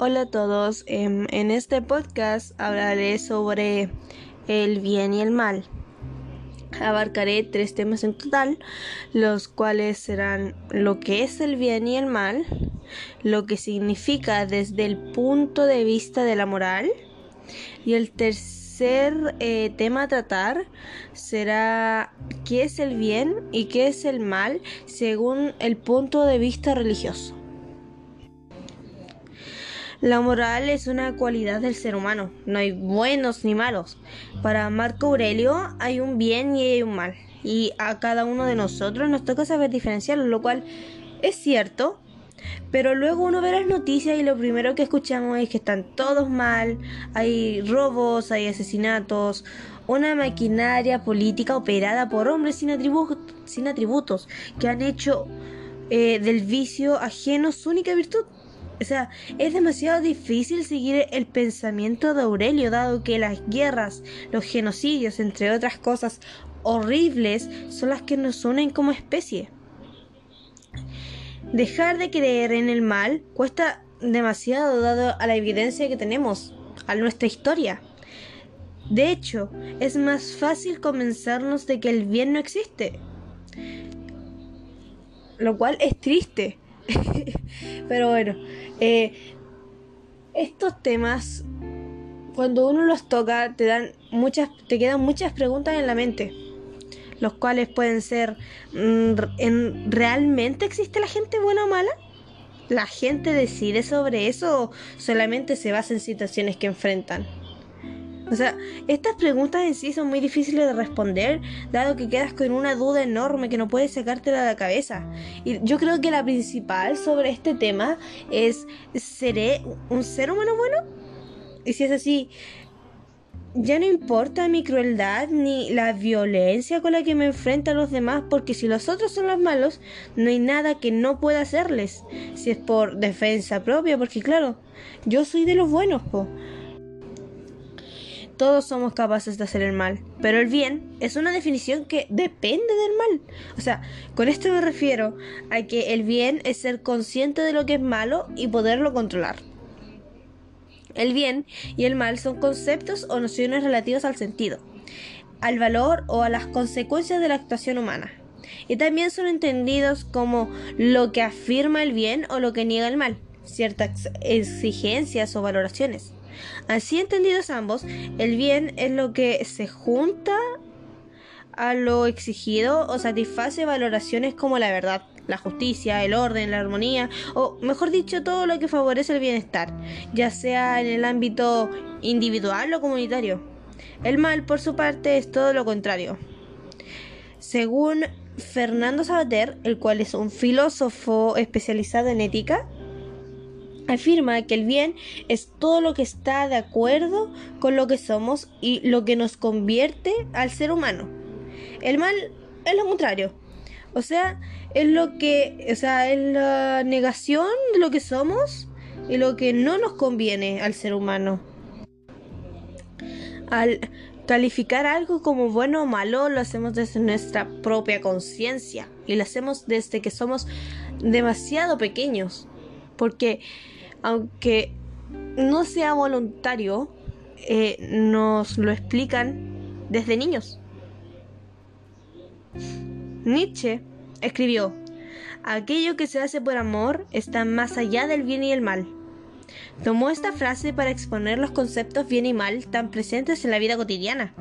Hola a todos, em, en este podcast hablaré sobre el bien y el mal. Abarcaré tres temas en total, los cuales serán lo que es el bien y el mal, lo que significa desde el punto de vista de la moral y el tercer eh, tema a tratar será qué es el bien y qué es el mal según el punto de vista religioso. La moral es una cualidad del ser humano, no hay buenos ni malos. Para Marco Aurelio hay un bien y hay un mal, y a cada uno de nosotros nos toca saber diferenciarlo, lo cual es cierto, pero luego uno ve las noticias y lo primero que escuchamos es que están todos mal, hay robos, hay asesinatos, una maquinaria política operada por hombres sin, sin atributos que han hecho eh, del vicio ajeno su única virtud. O sea, es demasiado difícil seguir el pensamiento de Aurelio, dado que las guerras, los genocidios, entre otras cosas horribles, son las que nos unen como especie. Dejar de creer en el mal cuesta demasiado dado a la evidencia que tenemos, a nuestra historia. De hecho, es más fácil convencernos de que el bien no existe, lo cual es triste. Pero bueno, eh, estos temas, cuando uno los toca, te dan muchas, te quedan muchas preguntas en la mente, los cuales pueden ser, mm, ¿en, ¿realmente existe la gente buena o mala? ¿La gente decide sobre eso o solamente se basa en situaciones que enfrentan? O sea, estas preguntas en sí son muy difíciles de responder, dado que quedas con una duda enorme que no puedes sacártela de la cabeza. Y yo creo que la principal sobre este tema es, ¿seré un ser humano bueno? Y si es así, ya no importa mi crueldad ni la violencia con la que me enfrento a los demás, porque si los otros son los malos, no hay nada que no pueda hacerles. Si es por defensa propia, porque claro, yo soy de los buenos, po. Todos somos capaces de hacer el mal, pero el bien es una definición que depende del mal. O sea, con esto me refiero a que el bien es ser consciente de lo que es malo y poderlo controlar. El bien y el mal son conceptos o nociones relativas al sentido, al valor o a las consecuencias de la actuación humana. Y también son entendidos como lo que afirma el bien o lo que niega el mal, ciertas exigencias o valoraciones. Así entendidos ambos, el bien es lo que se junta a lo exigido o satisface valoraciones como la verdad, la justicia, el orden, la armonía, o mejor dicho, todo lo que favorece el bienestar, ya sea en el ámbito individual o comunitario. El mal, por su parte, es todo lo contrario. Según Fernando Sabater, el cual es un filósofo especializado en ética, afirma que el bien es todo lo que está de acuerdo con lo que somos y lo que nos convierte al ser humano. El mal es lo contrario. O sea, es lo que, o sea, es la negación de lo que somos y lo que no nos conviene al ser humano. Al calificar algo como bueno o malo, lo hacemos desde nuestra propia conciencia y lo hacemos desde que somos demasiado pequeños. Porque aunque no sea voluntario, eh, nos lo explican desde niños. Nietzsche escribió, aquello que se hace por amor está más allá del bien y el mal. Tomó esta frase para exponer los conceptos bien y mal tan presentes en la vida cotidiana.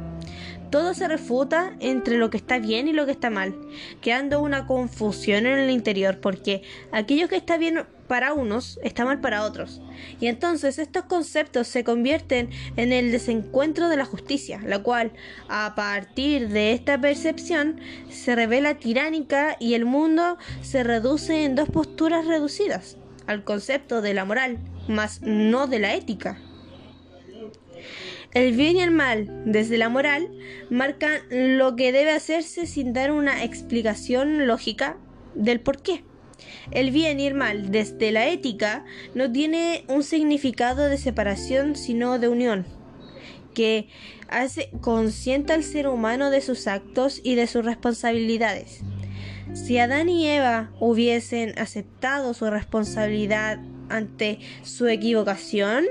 Todo se refuta entre lo que está bien y lo que está mal, quedando una confusión en el interior, porque aquello que está bien para unos está mal para otros. Y entonces estos conceptos se convierten en el desencuentro de la justicia, la cual, a partir de esta percepción, se revela tiránica y el mundo se reduce en dos posturas reducidas, al concepto de la moral, más no de la ética. El bien y el mal, desde la moral, marcan lo que debe hacerse sin dar una explicación lógica del por qué. El bien y el mal, desde la ética, no tiene un significado de separación, sino de unión, que hace consciente al ser humano de sus actos y de sus responsabilidades. Si Adán y Eva hubiesen aceptado su responsabilidad ante su equivocación,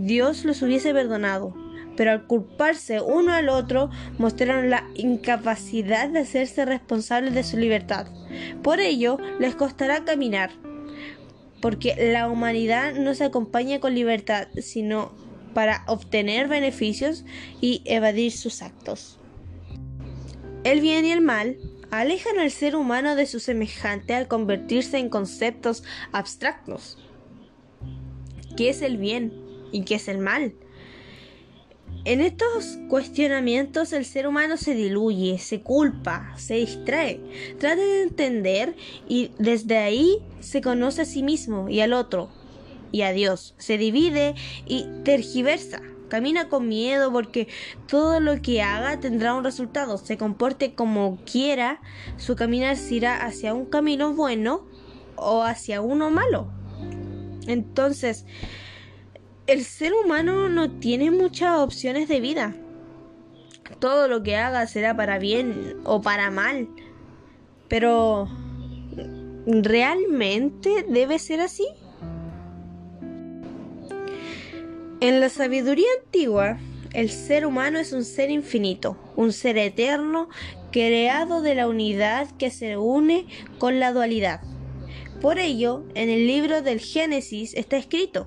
Dios los hubiese perdonado, pero al culparse uno al otro mostraron la incapacidad de hacerse responsables de su libertad. Por ello, les costará caminar, porque la humanidad no se acompaña con libertad, sino para obtener beneficios y evadir sus actos. El bien y el mal alejan al ser humano de su semejante al convertirse en conceptos abstractos. ¿Qué es el bien y qué es el mal? En estos cuestionamientos el ser humano se diluye, se culpa, se distrae, trata de entender y desde ahí se conoce a sí mismo y al otro y a Dios. Se divide y tergiversa. Camina con miedo porque todo lo que haga tendrá un resultado. Se comporte como quiera, su caminar se irá hacia un camino bueno o hacia uno malo. Entonces, el ser humano no tiene muchas opciones de vida. Todo lo que haga será para bien o para mal. Pero, ¿realmente debe ser así? En la sabiduría antigua, el ser humano es un ser infinito, un ser eterno, creado de la unidad que se une con la dualidad. Por ello, en el libro del Génesis está escrito,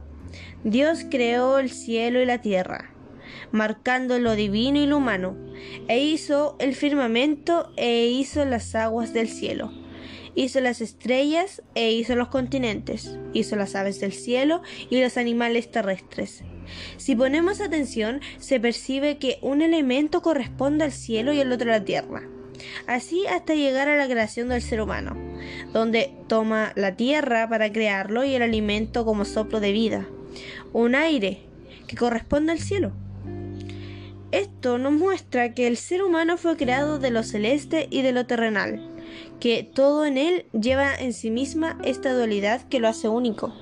Dios creó el cielo y la tierra, marcando lo divino y lo humano, e hizo el firmamento e hizo las aguas del cielo hizo las estrellas e hizo los continentes, hizo las aves del cielo y los animales terrestres. Si ponemos atención, se percibe que un elemento corresponde al cielo y el otro a la tierra. Así hasta llegar a la creación del ser humano, donde toma la tierra para crearlo y el alimento como soplo de vida, un aire que corresponde al cielo. Esto nos muestra que el ser humano fue creado de lo celeste y de lo terrenal, que todo en él lleva en sí misma esta dualidad que lo hace único.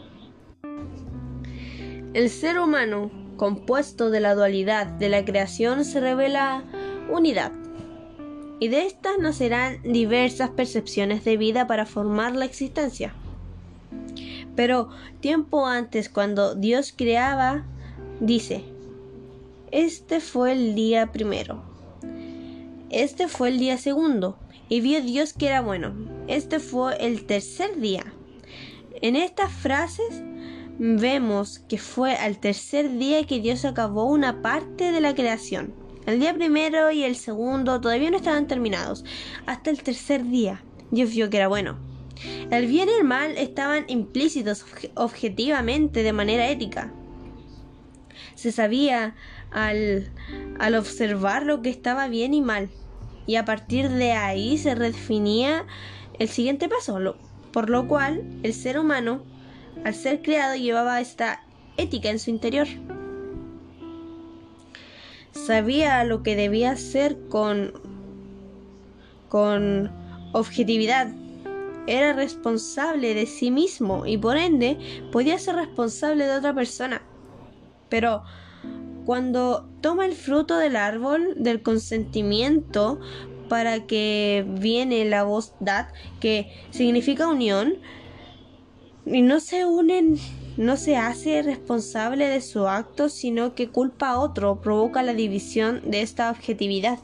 El ser humano, compuesto de la dualidad de la creación, se revela unidad. Y de estas nacerán diversas percepciones de vida para formar la existencia. Pero tiempo antes, cuando Dios creaba, dice, este fue el día primero. Este fue el día segundo. Y vio Dios que era bueno. Este fue el tercer día. En estas frases vemos que fue al tercer día que Dios acabó una parte de la creación. El día primero y el segundo todavía no estaban terminados. Hasta el tercer día Dios vio que era bueno. El bien y el mal estaban implícitos objetivamente de manera ética. Se sabía al, al observar lo que estaba bien y mal. Y a partir de ahí se redefinía el siguiente paso, por lo cual el ser humano al ser creado llevaba esta ética en su interior. Sabía lo que debía hacer con con objetividad. Era responsable de sí mismo y por ende podía ser responsable de otra persona. Pero cuando toma el fruto del árbol del consentimiento para que viene la voz dat, que significa unión, y no se unen, no se hace responsable de su acto, sino que culpa a otro, provoca la división de esta objetividad.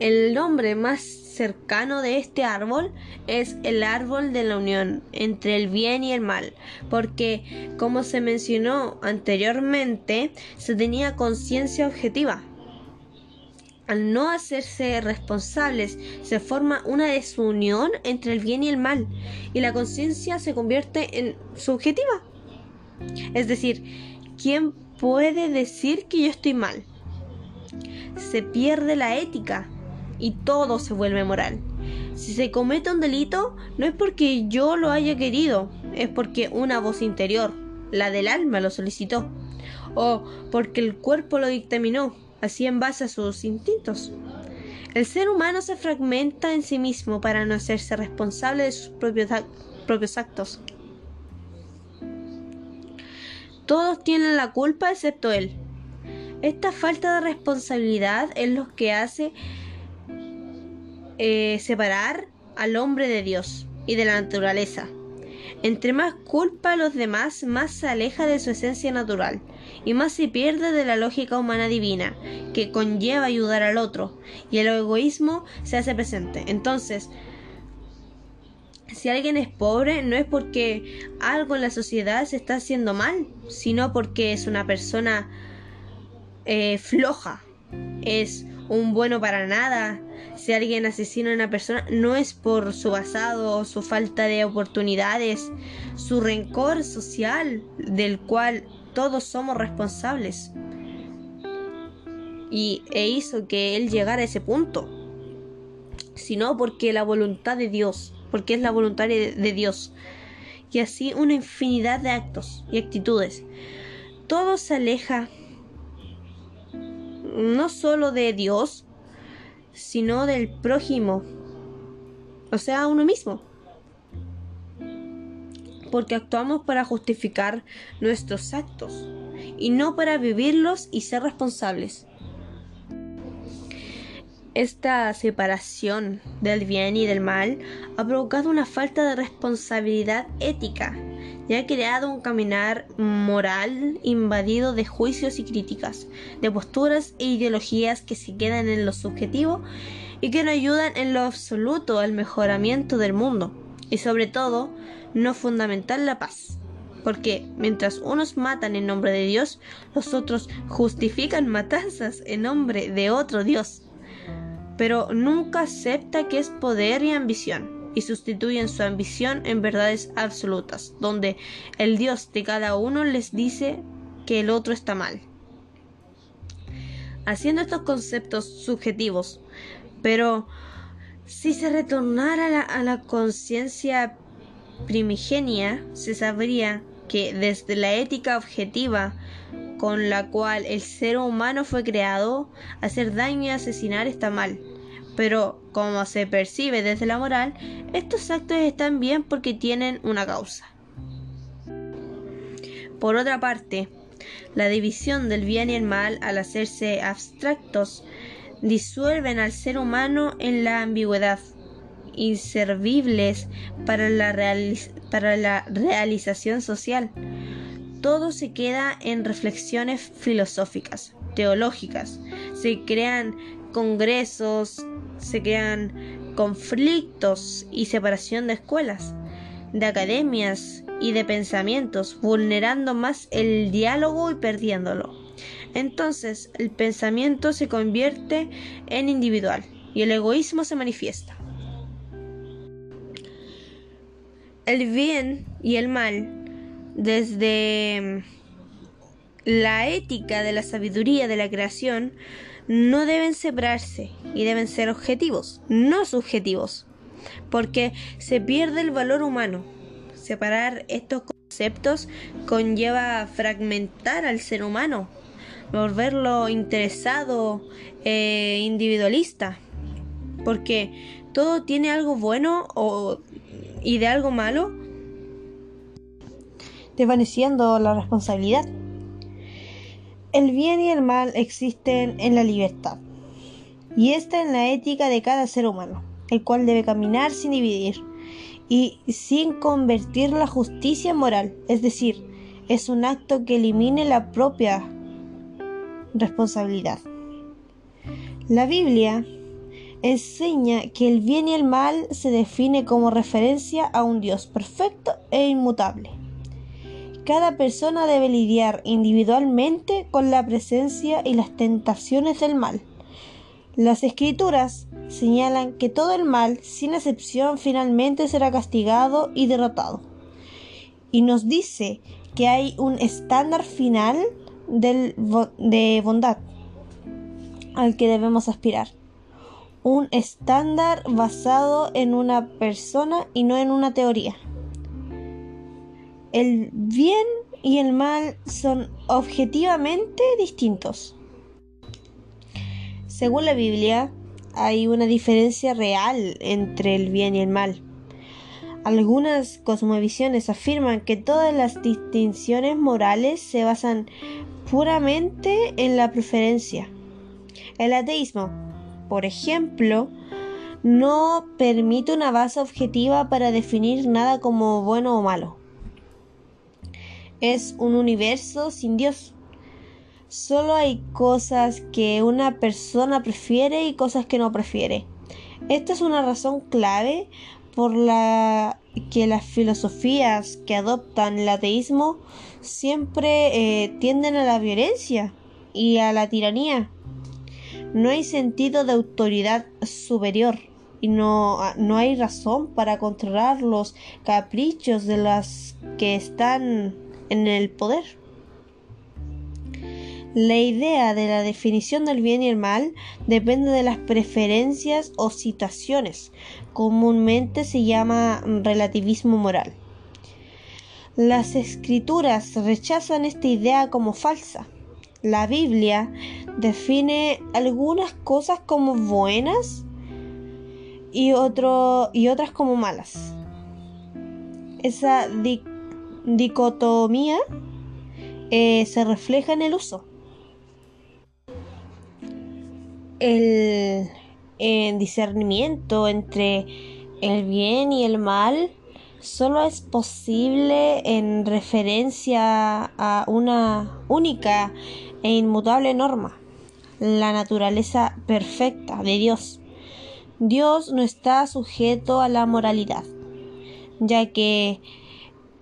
El nombre más cercano de este árbol es el árbol de la unión entre el bien y el mal, porque, como se mencionó anteriormente, se tenía conciencia objetiva al no hacerse responsables, se forma una desunión entre el bien y el mal, y la conciencia se convierte en subjetiva. Es decir, ¿quién puede decir que yo estoy mal? Se pierde la ética y todo se vuelve moral. Si se comete un delito, no es porque yo lo haya querido, es porque una voz interior, la del alma, lo solicitó, o porque el cuerpo lo dictaminó, así en base a sus instintos. El ser humano se fragmenta en sí mismo para no hacerse responsable de sus propios, propios actos. Todos tienen la culpa excepto él. Esta falta de responsabilidad es lo que hace eh, separar al hombre de Dios y de la naturaleza. Entre más culpa a los demás, más se aleja de su esencia natural y más se pierde de la lógica humana divina, que conlleva ayudar al otro, y el egoísmo se hace presente. Entonces, si alguien es pobre, no es porque algo en la sociedad se está haciendo mal, sino porque es una persona eh, floja, es un bueno para nada. Si alguien asesina a una persona, no es por su pasado, su falta de oportunidades, su rencor social, del cual todos somos responsables. Y e hizo que él llegara a ese punto. Sino porque la voluntad de Dios, porque es la voluntad de Dios. Y así una infinidad de actos y actitudes. Todo se aleja no solo de Dios, sino del prójimo, o sea, uno mismo. Porque actuamos para justificar nuestros actos y no para vivirlos y ser responsables. Esta separación del bien y del mal ha provocado una falta de responsabilidad ética y ha creado un caminar moral invadido de juicios y críticas, de posturas e ideologías que se quedan en lo subjetivo y que no ayudan en lo absoluto al mejoramiento del mundo y sobre todo no fundamentar la paz. Porque mientras unos matan en nombre de Dios, los otros justifican matanzas en nombre de otro Dios. Pero nunca acepta que es poder y ambición y sustituyen su ambición en verdades absolutas, donde el Dios de cada uno les dice que el otro está mal. Haciendo estos conceptos subjetivos, pero si se retornara a la, conciencia primigenia, se sabría que desde la ética objetiva con la cual el ser humano fue creado, hacer daño y asesinar está mal pero como se percibe desde la moral, estos actos están bien porque tienen una causa. Por otra parte, la división del bien y el mal al hacerse abstractos disuelven al ser humano en la ambigüedad, inservibles para la, para la realización social. Todo se queda en reflexiones filosóficas, teológicas. Se crean congresos, se crean conflictos y separación de escuelas, de academias y de pensamientos, vulnerando más el diálogo y perdiéndolo. Entonces el pensamiento se convierte en individual y el egoísmo se manifiesta. El bien y el mal, desde la ética de la sabiduría de la creación, no deben separarse y deben ser objetivos, no subjetivos, porque se pierde el valor humano. Separar estos conceptos conlleva fragmentar al ser humano, volverlo interesado, e individualista, porque todo tiene algo bueno o, y de algo malo, desvaneciendo la responsabilidad. El bien y el mal existen en la libertad, y esta en la ética de cada ser humano, el cual debe caminar sin dividir y sin convertir la justicia en moral, es decir, es un acto que elimine la propia responsabilidad. La Biblia enseña que el bien y el mal se define como referencia a un Dios perfecto e inmutable cada persona debe lidiar individualmente con la presencia y las tentaciones del mal. Las escrituras señalan que todo el mal, sin excepción, finalmente será castigado y derrotado. Y nos dice que hay un estándar final de bondad al que debemos aspirar. Un estándar basado en una persona y no en una teoría el bien y el mal son objetivamente distintos. Según la Biblia, hay una diferencia real entre el bien y el mal. Algunas cosmovisiones afirman que todas las distinciones morales se basan puramente en la preferencia. El ateísmo, por ejemplo, no permite una base objetiva para definir nada como bueno o malo. Es un universo sin Dios. Solo hay cosas que una persona prefiere y cosas que no prefiere. Esta es una razón clave por la que las filosofías que adoptan el ateísmo siempre eh, tienden a la violencia y a la tiranía. No hay sentido de autoridad superior y no, no hay razón para controlar los caprichos de las que están en el poder. La idea de la definición del bien y el mal depende de las preferencias o situaciones. Comúnmente se llama relativismo moral. Las escrituras rechazan esta idea como falsa. La Biblia define algunas cosas como buenas y, otras como malas. Esa dicotomía eh, se refleja en el uso el, discernimiento entre el bien y el mal solo es posible en referencia a una única e inmutable norma, la naturaleza perfecta de Dios. Dios no está sujeto a la moralidad, ya que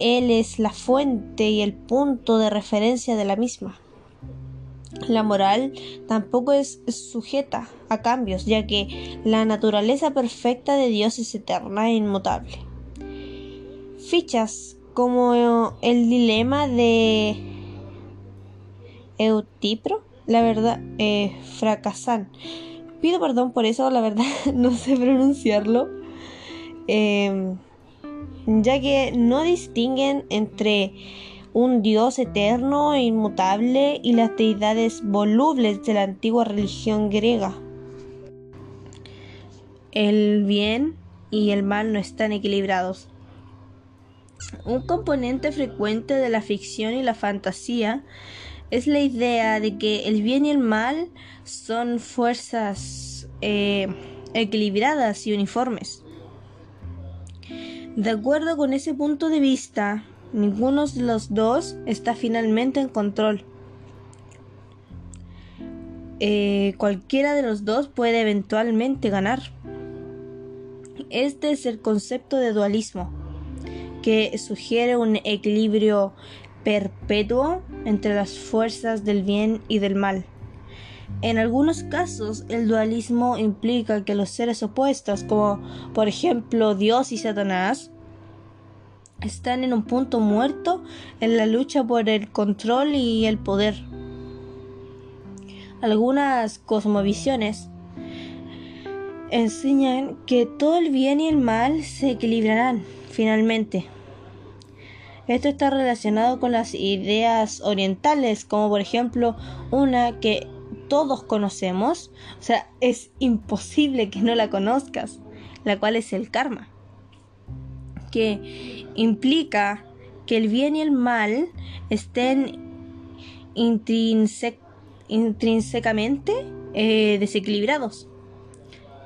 Él es la fuente y el punto de referencia de la misma. La moral tampoco es sujeta a cambios, ya que la naturaleza perfecta de Dios es eterna e inmutable. Fichas como el dilema de Eutipro, la verdad, eh, fracasan. Pido perdón por eso, la verdad no sé pronunciarlo. Em, ya que no distinguen entre un Dios eterno e inmutable y las deidades volubles de la antigua religión griega. El bien y el mal no están equilibrados. Un componente frecuente de la ficción y la fantasía es la idea de que el bien y el mal son fuerzas eh, equilibradas y uniformes. De acuerdo con ese punto de vista, Ninguno de los dos está finalmente en control. Eh, cualquiera de los dos puede eventualmente ganar. Este es el concepto de dualismo, que sugiere un equilibrio perpetuo entre las fuerzas del bien y del mal. En algunos casos, el dualismo implica que los seres opuestos, como por ejemplo Dios y Satanás, están en un punto muerto en la lucha por el control y el poder. Algunas cosmovisiones enseñan que todo el bien y el mal se equilibrarán finalmente. Esto está relacionado con las ideas orientales, como por ejemplo una que todos conocemos, o sea, es imposible que no la conozcas, la cual es el karma que implica que el bien y el mal estén intrínsecamente eh, desequilibrados,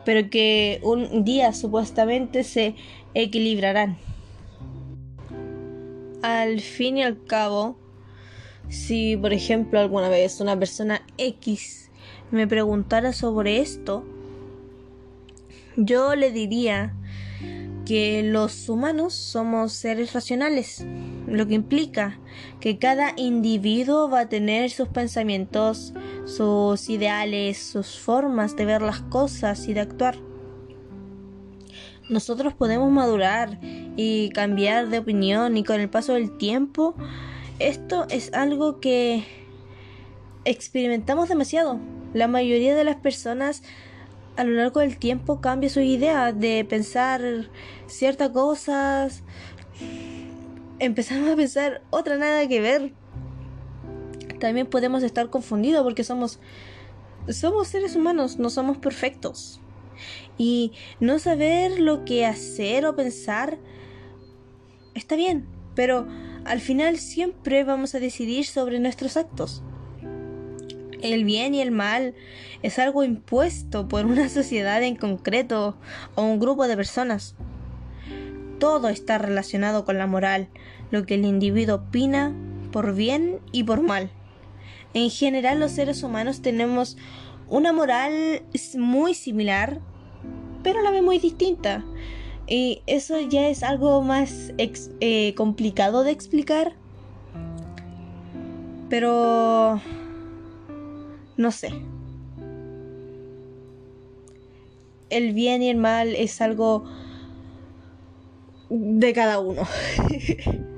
pero que un día supuestamente se equilibrarán. Al fin y al cabo, si por ejemplo alguna vez una persona X me preguntara sobre esto, yo le diría que los humanos somos seres racionales, lo que implica que cada individuo va a tener sus pensamientos, sus ideales, sus formas de ver las cosas y de actuar. Nosotros podemos madurar y cambiar de opinión y con el paso del tiempo esto es algo que experimentamos demasiado. La mayoría de las personas a lo largo del tiempo cambia su idea de pensar ciertas cosas. Empezamos a pensar otra nada que ver. También podemos estar confundidos porque somos somos seres humanos, no somos perfectos. Y no saber lo que hacer o pensar está bien, pero al final siempre vamos a decidir sobre nuestros actos. El bien y el mal es algo impuesto por una sociedad en concreto o un grupo de personas. Todo está relacionado con la moral, lo que el individuo opina por bien y por mal. En general los seres humanos tenemos una moral muy similar, pero la vez muy distinta. Y eso ya es algo más eh, complicado de explicar. Pero... No sé. El bien y el mal es algo de cada uno.